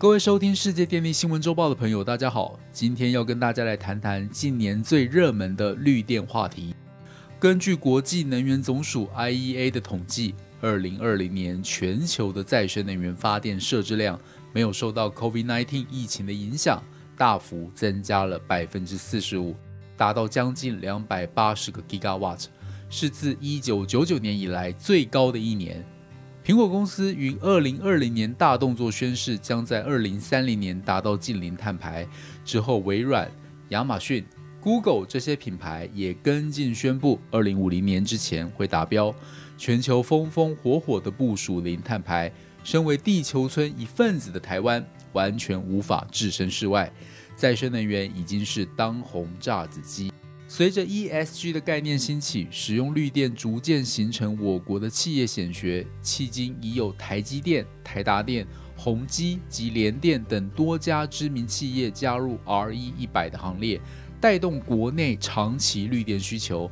各位收听世界电力新闻周报的朋友，大家好。今天要跟大家来谈谈近年最热门的绿电话题。根据国际能源总署 IEA 的统计，二零二零年全球的再生能源发电设置量没有受到 COVID-19 疫情的影响，大幅增加了百分之四十五，达到将近两百八十个 gigawatt，是自一九九九年以来最高的一年。苹果公司于二零二零年大动作宣誓，将在二零三零年达到近零碳排。之后，微软、亚马逊、Google 这些品牌也跟进宣布，二零五零年之前会达标。全球风风火火的部署零碳排，身为地球村一份子的台湾，完全无法置身事外。再生能源已经是当红炸子鸡。随着 ESG 的概念兴起，使用绿电逐渐形成我国的企业显学。迄今已有台积电、台达电、宏基及联电等多家知名企业加入 RE 一百的行列，带动国内长期绿电需求。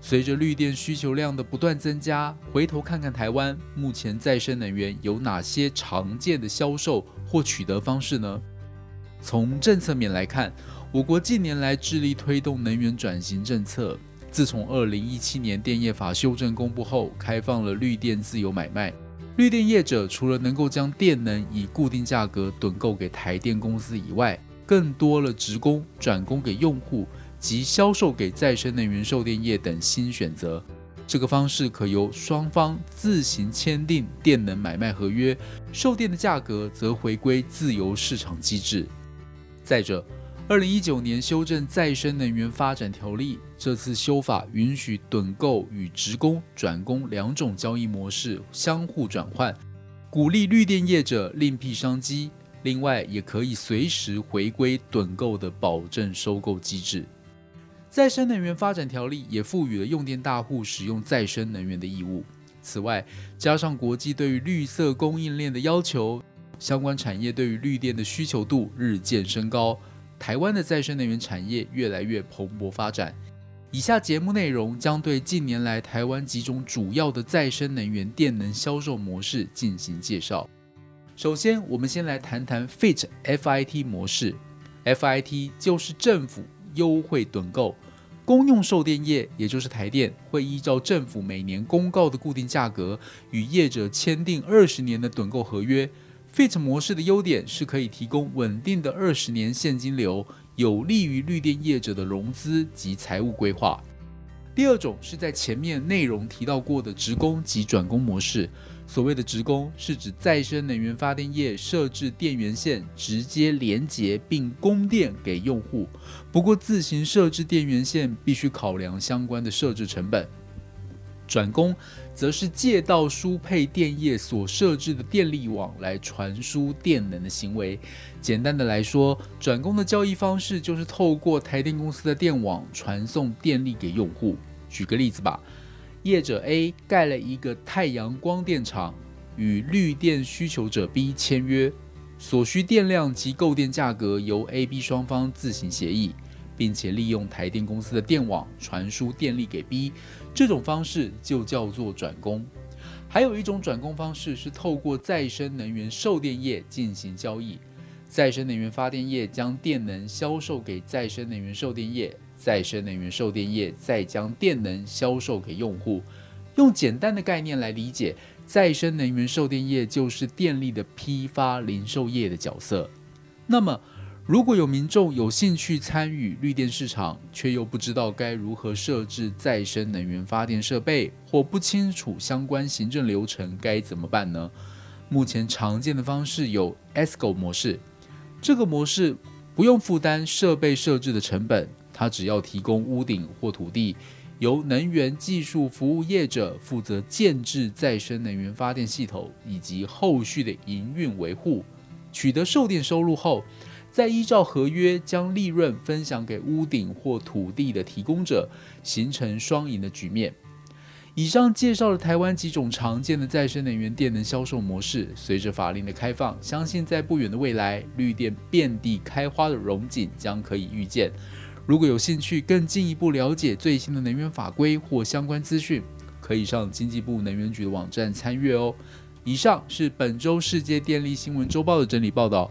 随着绿电需求量的不断增加，回头看看台湾目前再生能源有哪些常见的销售或取得方式呢？从政策面来看。我国近年来致力推动能源转型政策。自从二零一七年电业法修正公布后，开放了绿电自由买卖。绿电业者除了能够将电能以固定价格趸购给台电公司以外，更多了职工转供给用户及销售给再生能源售电业等新选择。这个方式可由双方自行签订电能买卖合约，售电的价格则回归自由市场机制。再者，二零一九年修正再生能源发展条例，这次修法允许趸购与职工转工两种交易模式相互转换，鼓励绿电业者另辟商机。另外，也可以随时回归趸购的保证收购机制。再生能源发展条例也赋予了用电大户使用再生能源的义务。此外，加上国际对于绿色供应链的要求，相关产业对于绿电的需求度日渐升高。台湾的再生能源产业越来越蓬勃发展。以下节目内容将对近年来台湾几种主要的再生能源电能销售模式进行介绍。首先，我们先来谈谈 FIT FIT 模式。FIT 就是政府优惠趸购，公用售电业也就是台电会依照政府每年公告的固定价格，与业者签订二十年的趸购合约。FIT 模式的优点是可以提供稳定的二十年现金流，有利于绿电业者的融资及财务规划。第二种是在前面内容提到过的职工及转工模式。所谓的职工是指再生能源发电业设置电源线，直接连接并供电给用户。不过自行设置电源线必须考量相关的设置成本。转工则是借道输配电业所设置的电力网来传输电能的行为。简单的来说，转工的交易方式就是透过台电公司的电网传送电力给用户。举个例子吧，业者 A 盖了一个太阳光电厂，与绿电需求者 B 签约，所需电量及购电价格由 A、B 双方自行协议。并且利用台电公司的电网传输电力给 B，这种方式就叫做转供。还有一种转供方式是透过再生能源售电业进行交易，再生能源发电业将电能销售给再生能源售电业，再生能源售电业再将电能销售给用户。用简单的概念来理解，再生能源售电业就是电力的批发零售业的角色。那么，如果有民众有兴趣参与绿电市场，却又不知道该如何设置再生能源发电设备，或不清楚相关行政流程，该怎么办呢？目前常见的方式有 ESCO 模式，这个模式不用负担设备设置的成本，它只要提供屋顶或土地，由能源技术服务业者负责建制再生能源发电系统以及后续的营运维护，取得售电收入后。再依照合约将利润分享给屋顶或土地的提供者，形成双赢的局面。以上介绍了台湾几种常见的再生能源电能销售模式。随着法令的开放，相信在不远的未来，绿电遍地开花的荣景将可以预见。如果有兴趣更进一步了解最新的能源法规或相关资讯，可以上经济部能源局的网站参阅哦。以上是本周世界电力新闻周报的整理报道。